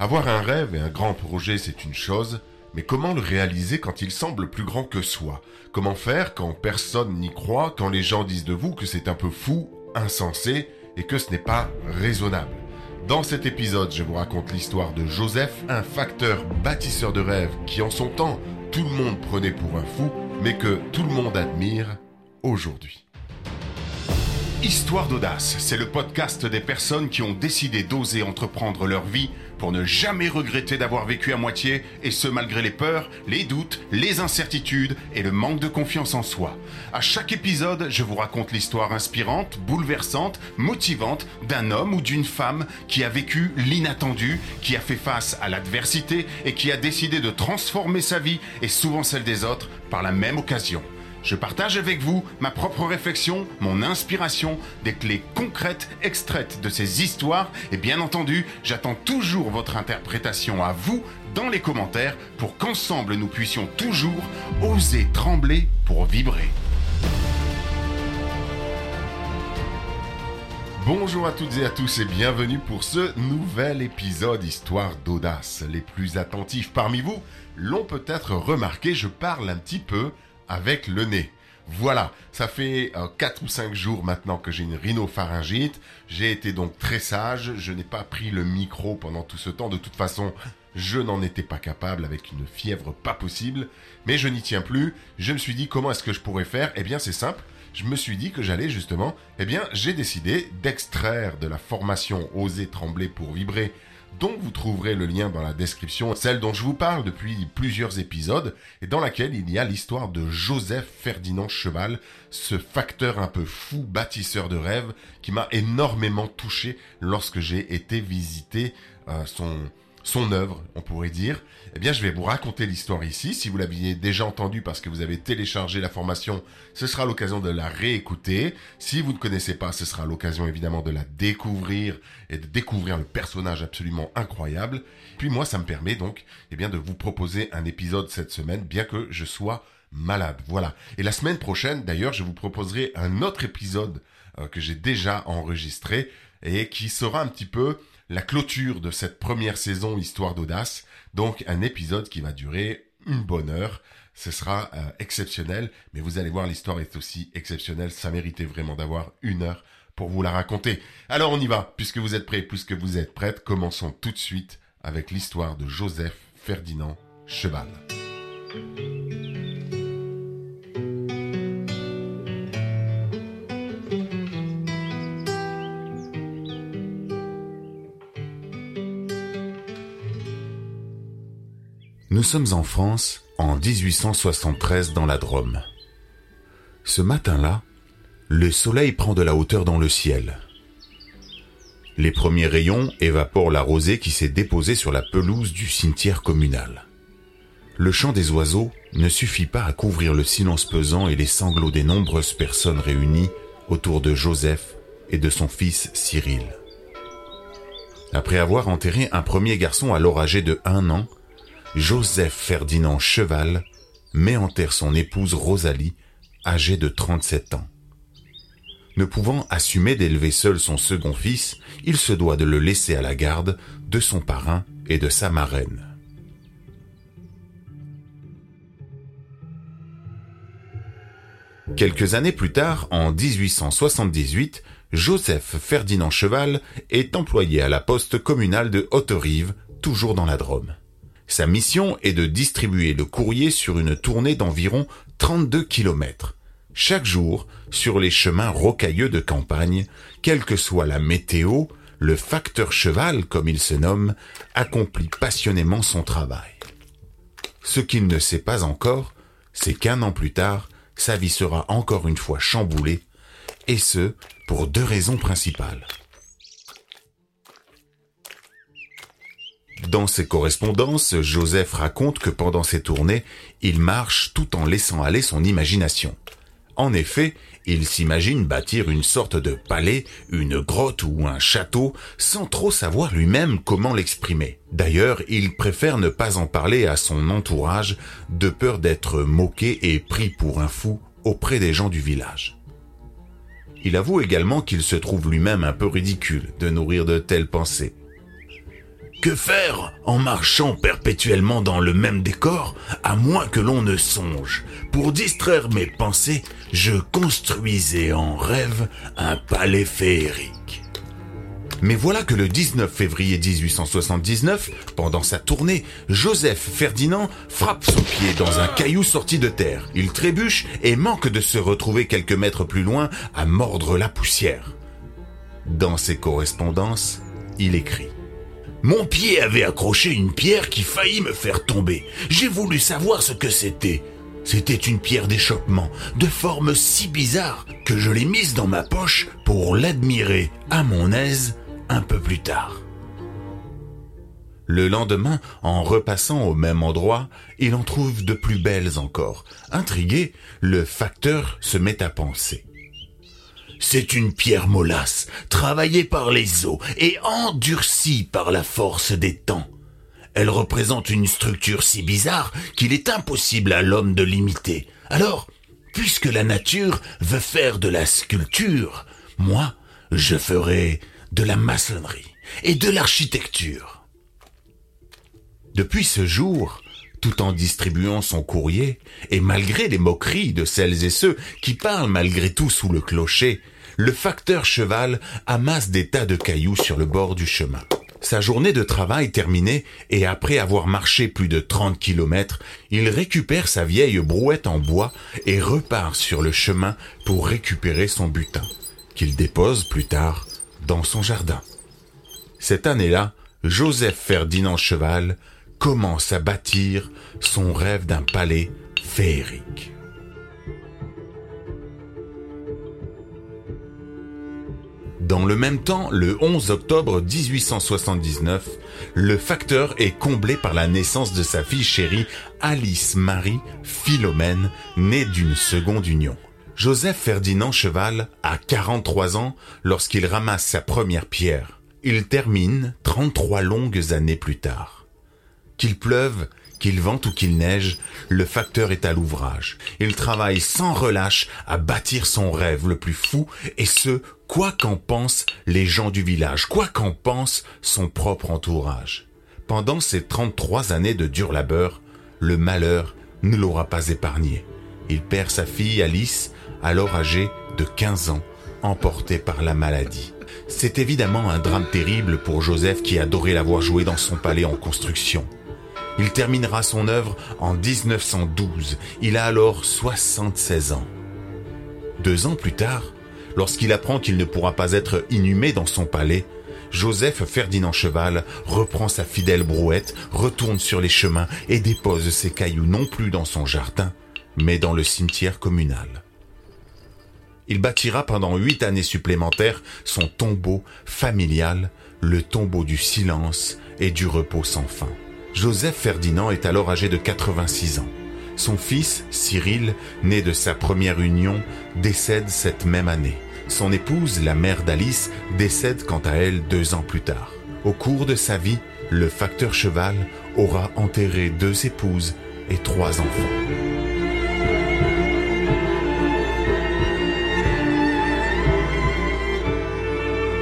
Avoir un rêve et un grand projet, c'est une chose, mais comment le réaliser quand il semble plus grand que soi? Comment faire quand personne n'y croit, quand les gens disent de vous que c'est un peu fou, insensé et que ce n'est pas raisonnable? Dans cet épisode, je vous raconte l'histoire de Joseph, un facteur bâtisseur de rêves qui en son temps tout le monde prenait pour un fou, mais que tout le monde admire aujourd'hui. Histoire d'audace, c'est le podcast des personnes qui ont décidé d'oser entreprendre leur vie pour ne jamais regretter d'avoir vécu à moitié, et ce malgré les peurs, les doutes, les incertitudes et le manque de confiance en soi. À chaque épisode, je vous raconte l'histoire inspirante, bouleversante, motivante d'un homme ou d'une femme qui a vécu l'inattendu, qui a fait face à l'adversité et qui a décidé de transformer sa vie et souvent celle des autres par la même occasion. Je partage avec vous ma propre réflexion, mon inspiration, des clés concrètes extraites de ces histoires et bien entendu, j'attends toujours votre interprétation à vous dans les commentaires pour qu'ensemble nous puissions toujours oser trembler pour vibrer. Bonjour à toutes et à tous et bienvenue pour ce nouvel épisode Histoire d'audace. Les plus attentifs parmi vous l'ont peut-être remarqué, je parle un petit peu avec le nez. Voilà, ça fait 4 euh, ou 5 jours maintenant que j'ai une rhinopharyngite. J'ai été donc très sage, je n'ai pas pris le micro pendant tout ce temps. De toute façon, je n'en étais pas capable avec une fièvre pas possible. Mais je n'y tiens plus. Je me suis dit comment est-ce que je pourrais faire? Eh bien c'est simple. Je me suis dit que j'allais justement, eh bien j'ai décidé d'extraire de la formation Oser trembler pour vibrer dont vous trouverez le lien dans la description, celle dont je vous parle depuis plusieurs épisodes, et dans laquelle il y a l'histoire de Joseph Ferdinand Cheval, ce facteur un peu fou, bâtisseur de rêves, qui m'a énormément touché lorsque j'ai été visiter euh, son, son œuvre, on pourrait dire, eh bien, je vais vous raconter l'histoire ici. Si vous l'aviez déjà entendu parce que vous avez téléchargé la formation, ce sera l'occasion de la réécouter. Si vous ne connaissez pas, ce sera l'occasion évidemment de la découvrir et de découvrir le personnage absolument incroyable. Puis moi, ça me permet donc, eh bien, de vous proposer un épisode cette semaine, bien que je sois malade. Voilà. Et la semaine prochaine, d'ailleurs, je vous proposerai un autre épisode euh, que j'ai déjà enregistré et qui sera un petit peu la clôture de cette première saison Histoire d'audace. Donc un épisode qui va durer une bonne heure. Ce sera euh, exceptionnel, mais vous allez voir, l'histoire est aussi exceptionnelle. Ça méritait vraiment d'avoir une heure pour vous la raconter. Alors on y va, puisque vous êtes prêts, puisque vous êtes prêtes, commençons tout de suite avec l'histoire de Joseph Ferdinand Cheval. Nous sommes en France en 1873 dans la Drôme. Ce matin-là, le soleil prend de la hauteur dans le ciel. Les premiers rayons évaporent la rosée qui s'est déposée sur la pelouse du cimetière communal. Le chant des oiseaux ne suffit pas à couvrir le silence pesant et les sanglots des nombreuses personnes réunies autour de Joseph et de son fils Cyril. Après avoir enterré un premier garçon alors âgé de un an, Joseph Ferdinand Cheval met en terre son épouse Rosalie, âgée de 37 ans. Ne pouvant assumer d'élever seul son second fils, il se doit de le laisser à la garde de son parrain et de sa marraine. Quelques années plus tard, en 1878, Joseph Ferdinand Cheval est employé à la poste communale de Haute-Rive, toujours dans la Drôme. Sa mission est de distribuer le courrier sur une tournée d'environ 32 km, chaque jour sur les chemins rocailleux de campagne, quelle que soit la météo, le facteur cheval, comme il se nomme, accomplit passionnément son travail. Ce qu'il ne sait pas encore, c'est qu'un an plus tard, sa vie sera encore une fois chamboulée, et ce, pour deux raisons principales. Dans ses correspondances, Joseph raconte que pendant ses tournées, il marche tout en laissant aller son imagination. En effet, il s'imagine bâtir une sorte de palais, une grotte ou un château, sans trop savoir lui-même comment l'exprimer. D'ailleurs, il préfère ne pas en parler à son entourage, de peur d'être moqué et pris pour un fou auprès des gens du village. Il avoue également qu'il se trouve lui-même un peu ridicule de nourrir de telles pensées. Que faire en marchant perpétuellement dans le même décor, à moins que l'on ne songe? Pour distraire mes pensées, je construisais en rêve un palais féerique. Mais voilà que le 19 février 1879, pendant sa tournée, Joseph Ferdinand frappe son pied dans un caillou sorti de terre. Il trébuche et manque de se retrouver quelques mètres plus loin à mordre la poussière. Dans ses correspondances, il écrit mon pied avait accroché une pierre qui faillit me faire tomber. J'ai voulu savoir ce que c'était. C'était une pierre d'échoppement, de forme si bizarre que je l'ai mise dans ma poche pour l'admirer à mon aise un peu plus tard. Le lendemain, en repassant au même endroit, il en trouve de plus belles encore. Intrigué, le facteur se met à penser. C'est une pierre mollasse, travaillée par les eaux et endurcie par la force des temps. Elle représente une structure si bizarre qu'il est impossible à l'homme de l'imiter. Alors, puisque la nature veut faire de la sculpture, moi, je ferai de la maçonnerie et de l'architecture. Depuis ce jour, tout en distribuant son courrier, et malgré les moqueries de celles et ceux qui parlent malgré tout sous le clocher, le facteur cheval amasse des tas de cailloux sur le bord du chemin. Sa journée de travail terminée, et après avoir marché plus de 30 kilomètres, il récupère sa vieille brouette en bois et repart sur le chemin pour récupérer son butin, qu'il dépose plus tard dans son jardin. Cette année-là, Joseph Ferdinand Cheval commence à bâtir son rêve d'un palais féerique. Dans le même temps, le 11 octobre 1879, le facteur est comblé par la naissance de sa fille chérie Alice Marie Philomène, née d'une seconde union. Joseph Ferdinand Cheval a 43 ans lorsqu'il ramasse sa première pierre. Il termine 33 longues années plus tard. Qu'il pleuve, qu'il vente ou qu'il neige, le facteur est à l'ouvrage. Il travaille sans relâche à bâtir son rêve le plus fou, et ce, quoi qu'en pensent les gens du village, quoi qu'en pense son propre entourage. Pendant ces 33 années de dur labeur, le malheur ne l'aura pas épargné. Il perd sa fille Alice, alors âgée de 15 ans, emportée par la maladie. C'est évidemment un drame terrible pour Joseph qui adorait la voir jouer dans son palais en construction. Il terminera son œuvre en 1912. Il a alors 76 ans. Deux ans plus tard, lorsqu'il apprend qu'il ne pourra pas être inhumé dans son palais, Joseph Ferdinand Cheval reprend sa fidèle brouette, retourne sur les chemins et dépose ses cailloux non plus dans son jardin, mais dans le cimetière communal. Il bâtira pendant huit années supplémentaires son tombeau familial, le tombeau du silence et du repos sans fin. Joseph Ferdinand est alors âgé de 86 ans. Son fils, Cyril, né de sa première union, décède cette même année. Son épouse, la mère d'Alice, décède quant à elle deux ans plus tard. Au cours de sa vie, le facteur cheval aura enterré deux épouses et trois enfants.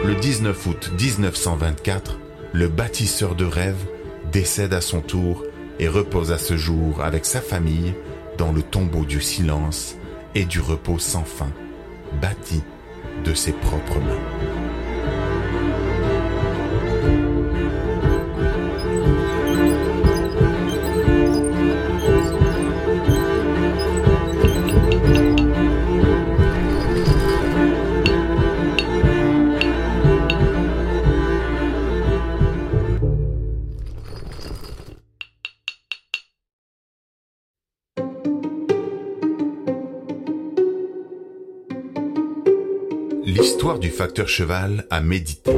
Le 19 août 1924, le bâtisseur de rêves décède à son tour et repose à ce jour avec sa famille dans le tombeau du silence et du repos sans fin, bâti de ses propres mains. Du facteur cheval à méditer.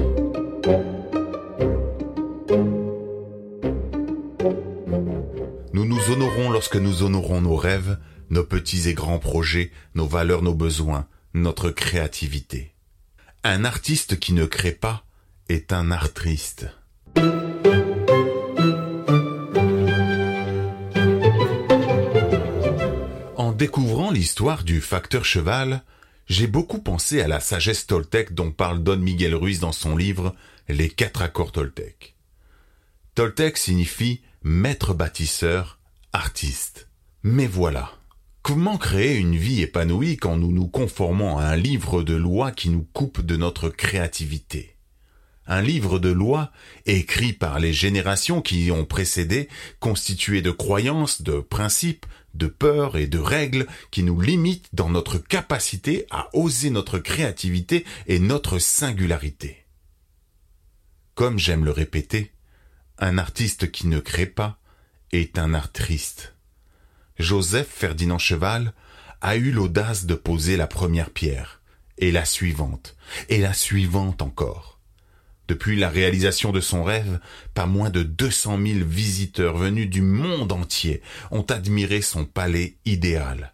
Nous nous honorons lorsque nous honorons nos rêves, nos petits et grands projets, nos valeurs, nos besoins, notre créativité. Un artiste qui ne crée pas est un art triste. En découvrant l'histoire du facteur cheval, j'ai beaucoup pensé à la sagesse toltèque dont parle Don Miguel Ruiz dans son livre Les quatre accords toltèques. Toltec signifie maître bâtisseur, artiste. Mais voilà. Comment créer une vie épanouie quand nous nous conformons à un livre de loi qui nous coupe de notre créativité? Un livre de loi écrit par les générations qui y ont précédé, constitué de croyances, de principes, de peurs et de règles qui nous limitent dans notre capacité à oser notre créativité et notre singularité. Comme j'aime le répéter, un artiste qui ne crée pas est un art triste. Joseph Ferdinand Cheval a eu l'audace de poser la première pierre, et la suivante, et la suivante encore. Depuis la réalisation de son rêve, pas moins de 200 000 visiteurs venus du monde entier ont admiré son palais idéal.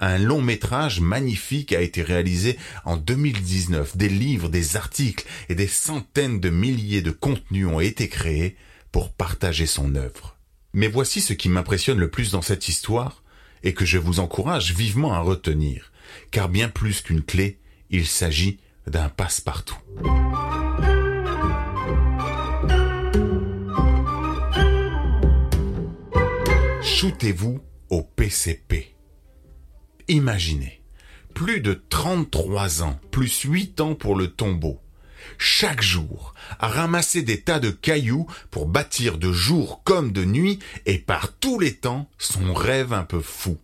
Un long métrage magnifique a été réalisé en 2019. Des livres, des articles et des centaines de milliers de contenus ont été créés pour partager son œuvre. Mais voici ce qui m'impressionne le plus dans cette histoire et que je vous encourage vivement à retenir, car bien plus qu'une clé, il s'agit d'un passe-partout. Shootez-vous au PCP. Imaginez, plus de 33 ans, plus 8 ans pour le tombeau. Chaque jour, à ramasser des tas de cailloux pour bâtir de jour comme de nuit et par tous les temps son rêve un peu fou.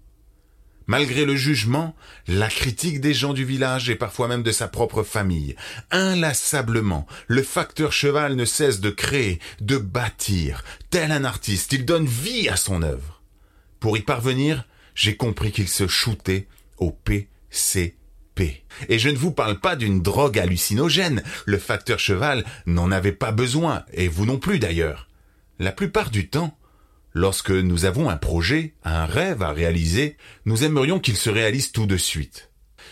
Malgré le jugement, la critique des gens du village et parfois même de sa propre famille, inlassablement, le facteur cheval ne cesse de créer, de bâtir. Tel un artiste, il donne vie à son œuvre. Pour y parvenir, j'ai compris qu'il se shootait au PCP. Et je ne vous parle pas d'une drogue hallucinogène. Le facteur cheval n'en avait pas besoin, et vous non plus d'ailleurs. La plupart du temps, lorsque nous avons un projet, un rêve à réaliser, nous aimerions qu'il se réalise tout de suite.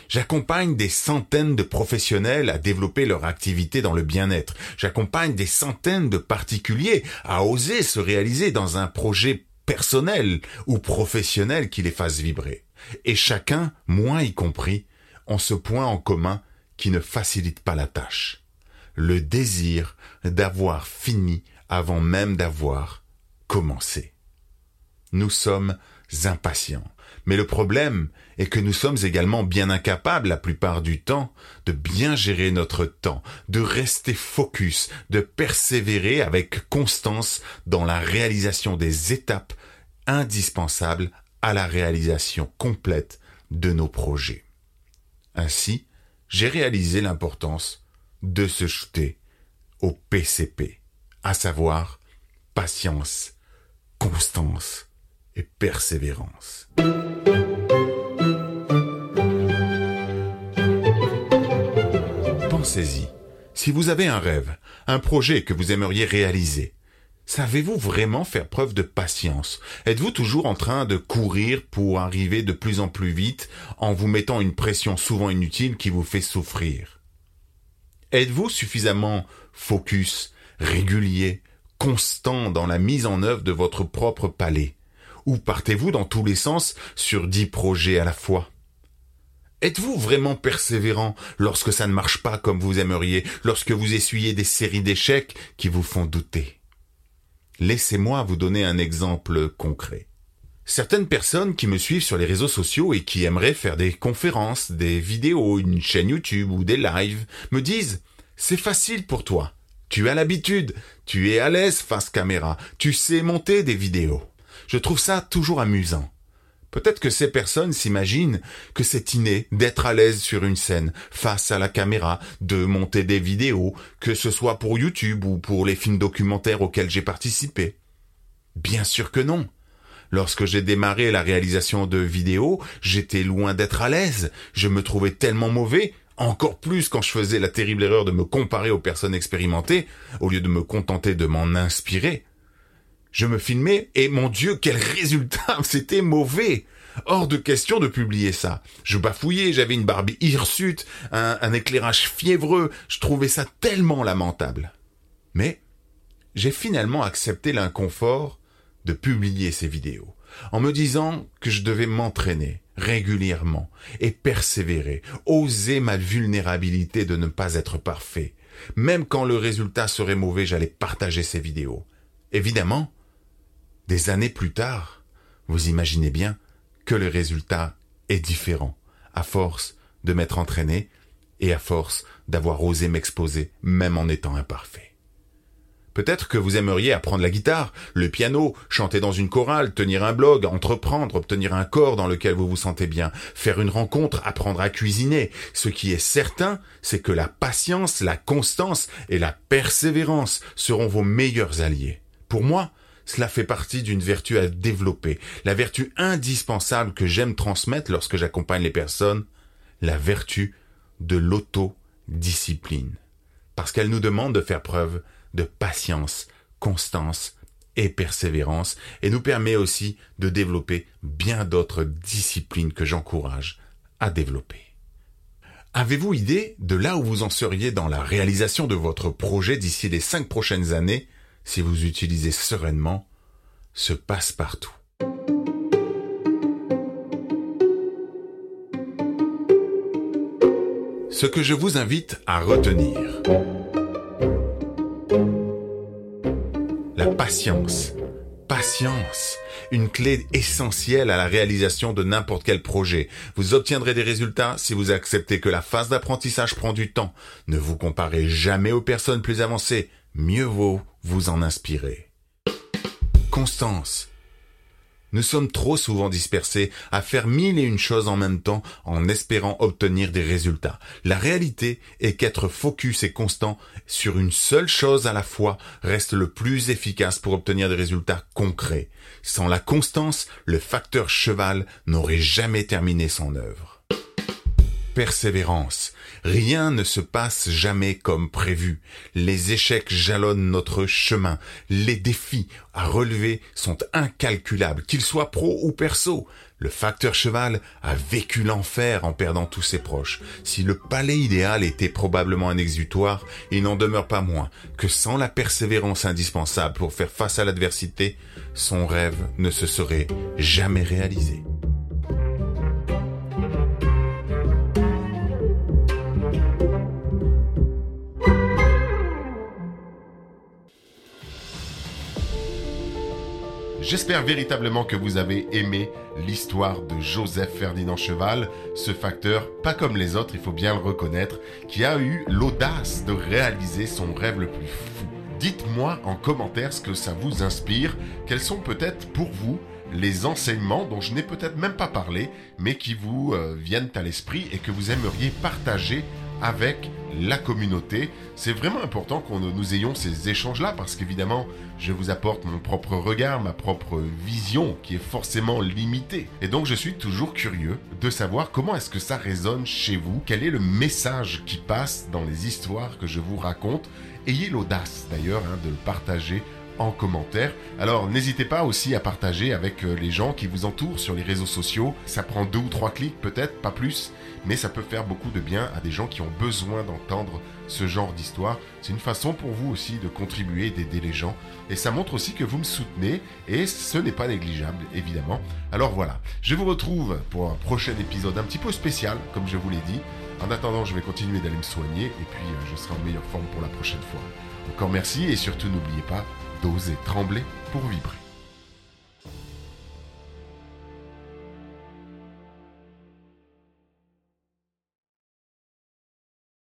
J'accompagne des centaines de professionnels à développer leur activité dans le bien-être. J'accompagne des centaines de particuliers à oser se réaliser dans un projet personnel ou professionnel qui les fasse vibrer. Et chacun, moi y compris, ont ce point en commun qui ne facilite pas la tâche. Le désir d'avoir fini avant même d'avoir commencé. Nous sommes impatients. Mais le problème est que nous sommes également bien incapables la plupart du temps de bien gérer notre temps, de rester focus, de persévérer avec constance dans la réalisation des étapes indispensables à la réalisation complète de nos projets. Ainsi, j'ai réalisé l'importance de se jeter au PCP, à savoir patience, constance et persévérance. Pensez-y. Si vous avez un rêve, un projet que vous aimeriez réaliser, savez-vous vraiment faire preuve de patience? Êtes-vous toujours en train de courir pour arriver de plus en plus vite en vous mettant une pression souvent inutile qui vous fait souffrir? Êtes-vous suffisamment focus, régulier, constant dans la mise en œuvre de votre propre palais? Ou partez-vous dans tous les sens sur dix projets à la fois? Êtes-vous vraiment persévérant lorsque ça ne marche pas comme vous aimeriez, lorsque vous essuyez des séries d'échecs qui vous font douter? Laissez-moi vous donner un exemple concret. Certaines personnes qui me suivent sur les réseaux sociaux et qui aimeraient faire des conférences, des vidéos, une chaîne YouTube ou des lives me disent c'est facile pour toi. Tu as l'habitude, tu es à l'aise face caméra, tu sais monter des vidéos. Je trouve ça toujours amusant. Peut-être que ces personnes s'imaginent que c'est inné d'être à l'aise sur une scène, face à la caméra, de monter des vidéos, que ce soit pour YouTube ou pour les films documentaires auxquels j'ai participé. Bien sûr que non. Lorsque j'ai démarré la réalisation de vidéos, j'étais loin d'être à l'aise. Je me trouvais tellement mauvais, encore plus quand je faisais la terrible erreur de me comparer aux personnes expérimentées, au lieu de me contenter de m'en inspirer je me filmais et mon Dieu, quel résultat C'était mauvais Hors de question de publier ça. Je bafouillais, j'avais une barbe hirsute, un, un éclairage fiévreux, je trouvais ça tellement lamentable. Mais j'ai finalement accepté l'inconfort de publier ces vidéos, en me disant que je devais m'entraîner régulièrement et persévérer, oser ma vulnérabilité de ne pas être parfait, Même quand le résultat serait mauvais, j'allais partager ces vidéos. Évidemment, des années plus tard, vous imaginez bien que le résultat est différent, à force de m'être entraîné et à force d'avoir osé m'exposer, même en étant imparfait. Peut-être que vous aimeriez apprendre la guitare, le piano, chanter dans une chorale, tenir un blog, entreprendre, obtenir un corps dans lequel vous vous sentez bien, faire une rencontre, apprendre à cuisiner. Ce qui est certain, c'est que la patience, la constance et la persévérance seront vos meilleurs alliés. Pour moi, cela fait partie d'une vertu à développer, la vertu indispensable que j'aime transmettre lorsque j'accompagne les personnes, la vertu de l'autodiscipline. Parce qu'elle nous demande de faire preuve de patience, constance et persévérance et nous permet aussi de développer bien d'autres disciplines que j'encourage à développer. Avez-vous idée de là où vous en seriez dans la réalisation de votre projet d'ici les cinq prochaines années? Si vous utilisez sereinement ce passe-partout Ce que je vous invite à retenir, patience. Patience, une clé essentielle à la réalisation de n'importe quel projet. Vous obtiendrez des résultats si vous acceptez que la phase d'apprentissage prend du temps. Ne vous comparez jamais aux personnes plus avancées. Mieux vaut vous en inspirer. Constance, nous sommes trop souvent dispersés à faire mille et une choses en même temps en espérant obtenir des résultats. La réalité est qu'être focus et constant sur une seule chose à la fois reste le plus efficace pour obtenir des résultats concrets. Sans la constance, le facteur cheval n'aurait jamais terminé son œuvre. Persévérance. Rien ne se passe jamais comme prévu. Les échecs jalonnent notre chemin. Les défis à relever sont incalculables, qu'ils soient pro ou perso. Le facteur cheval a vécu l'enfer en perdant tous ses proches. Si le palais idéal était probablement un exutoire, il n'en demeure pas moins que sans la persévérance indispensable pour faire face à l'adversité, son rêve ne se serait jamais réalisé. J'espère véritablement que vous avez aimé l'histoire de Joseph Ferdinand Cheval, ce facteur, pas comme les autres, il faut bien le reconnaître, qui a eu l'audace de réaliser son rêve le plus fou. Dites-moi en commentaire ce que ça vous inspire, quels sont peut-être pour vous les enseignements dont je n'ai peut-être même pas parlé, mais qui vous euh, viennent à l'esprit et que vous aimeriez partager avec la communauté. C'est vraiment important qu'on nous ayons ces échanges-là parce qu'évidemment, je vous apporte mon propre regard, ma propre vision qui est forcément limitée. Et donc, je suis toujours curieux de savoir comment est-ce que ça résonne chez vous, quel est le message qui passe dans les histoires que je vous raconte. Ayez l'audace d'ailleurs hein, de le partager en commentaire. Alors n'hésitez pas aussi à partager avec euh, les gens qui vous entourent sur les réseaux sociaux. Ça prend deux ou trois clics peut-être, pas plus, mais ça peut faire beaucoup de bien à des gens qui ont besoin d'entendre ce genre d'histoire. C'est une façon pour vous aussi de contribuer, d'aider les gens. Et ça montre aussi que vous me soutenez et ce n'est pas négligeable, évidemment. Alors voilà, je vous retrouve pour un prochain épisode un petit peu spécial, comme je vous l'ai dit. En attendant, je vais continuer d'aller me soigner et puis euh, je serai en meilleure forme pour la prochaine fois. Encore merci et surtout n'oubliez pas, d'oser trembler pour vibrer.